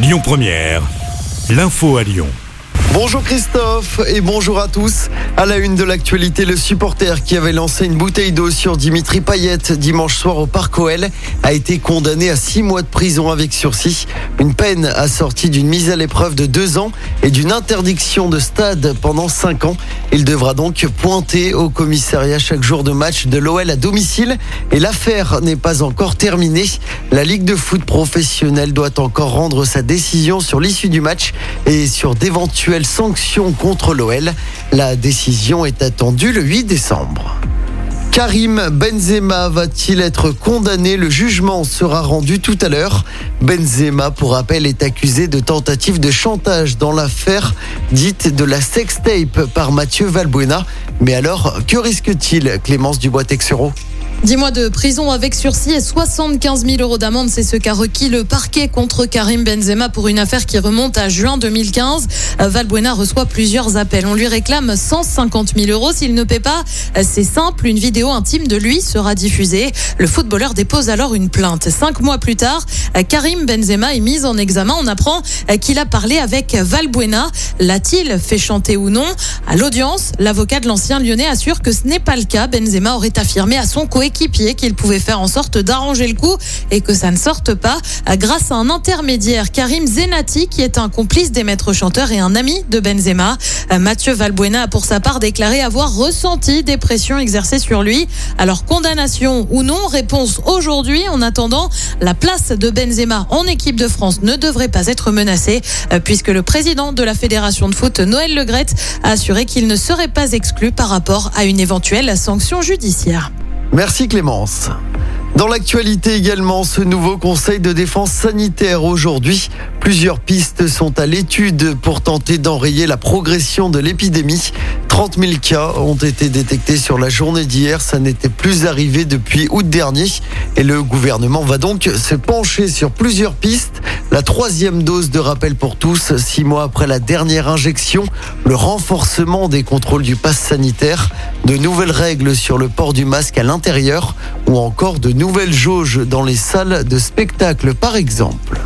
Lyon Première, l'info à Lyon. Bonjour Christophe et bonjour à tous. À la une de l'actualité, le supporter qui avait lancé une bouteille d'eau sur Dimitri Payet dimanche soir au Parc OL a été condamné à six mois de prison avec sursis. Une peine assortie d'une mise à l'épreuve de deux ans et d'une interdiction de stade pendant cinq ans. Il devra donc pointer au commissariat chaque jour de match de l'OL à domicile et l'affaire n'est pas encore terminée. La Ligue de foot professionnelle doit encore rendre sa décision sur l'issue du match et sur d'éventuelles sanctions contre l'OL. La décision est attendue le 8 décembre. Karim Benzema va-t-il être condamné? Le jugement sera rendu tout à l'heure. Benzema, pour rappel, est accusé de tentative de chantage dans l'affaire dite de la sextape par Mathieu Valbuena. Mais alors, que risque-t-il, Clémence Dubois-Texero? 10 mois de prison avec sursis et 75 000 euros d'amende, c'est ce qu'a requis le parquet contre Karim Benzema pour une affaire qui remonte à juin 2015. Valbuena reçoit plusieurs appels. On lui réclame 150 000 euros. S'il ne paie pas, c'est simple, une vidéo intime de lui sera diffusée. Le footballeur dépose alors une plainte. Cinq mois plus tard, Karim Benzema est mis en examen. On apprend qu'il a parlé avec Valbuena. L'a-t-il fait chanter ou non? À l'audience, l'avocat de l'ancien lyonnais assure que ce n'est pas le cas. Benzema aurait affirmé à son coéquipier équipier qu'il pouvait faire en sorte d'arranger le coup et que ça ne sorte pas grâce à un intermédiaire, Karim Zenati, qui est un complice des maîtres chanteurs et un ami de Benzema. Mathieu Valbuena a pour sa part déclaré avoir ressenti des pressions exercées sur lui. Alors condamnation ou non, réponse aujourd'hui. En attendant, la place de Benzema en équipe de France ne devrait pas être menacée puisque le président de la fédération de foot, Noël Legrette, a assuré qu'il ne serait pas exclu par rapport à une éventuelle sanction judiciaire. Merci Clémence. Dans l'actualité également, ce nouveau conseil de défense sanitaire aujourd'hui. Plusieurs pistes sont à l'étude pour tenter d'enrayer la progression de l'épidémie. 30 000 cas ont été détectés sur la journée d'hier. Ça n'était plus arrivé depuis août dernier. Et le gouvernement va donc se pencher sur plusieurs pistes. La troisième dose de rappel pour tous, six mois après la dernière injection, le renforcement des contrôles du pass sanitaire, de nouvelles règles sur le port du masque à l'intérieur ou encore de nouvelles jauges dans les salles de spectacle par exemple.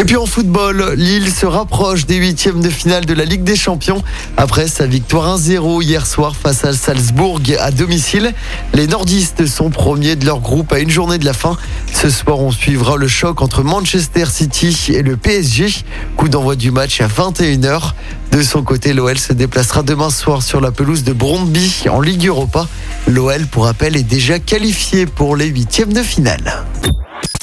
Et puis en football, Lille se rapproche des huitièmes de finale de la Ligue des Champions après sa victoire 1-0 hier soir face à Salzbourg à domicile. Les nordistes sont premiers de leur groupe à une journée de la fin. Ce soir, on suivra le choc entre Manchester City et le PSG. Coup d'envoi du match à 21h. De son côté, l'OL se déplacera demain soir sur la pelouse de Brondby en Ligue Europa. L'OL, pour rappel, est déjà qualifié pour les huitièmes de finale.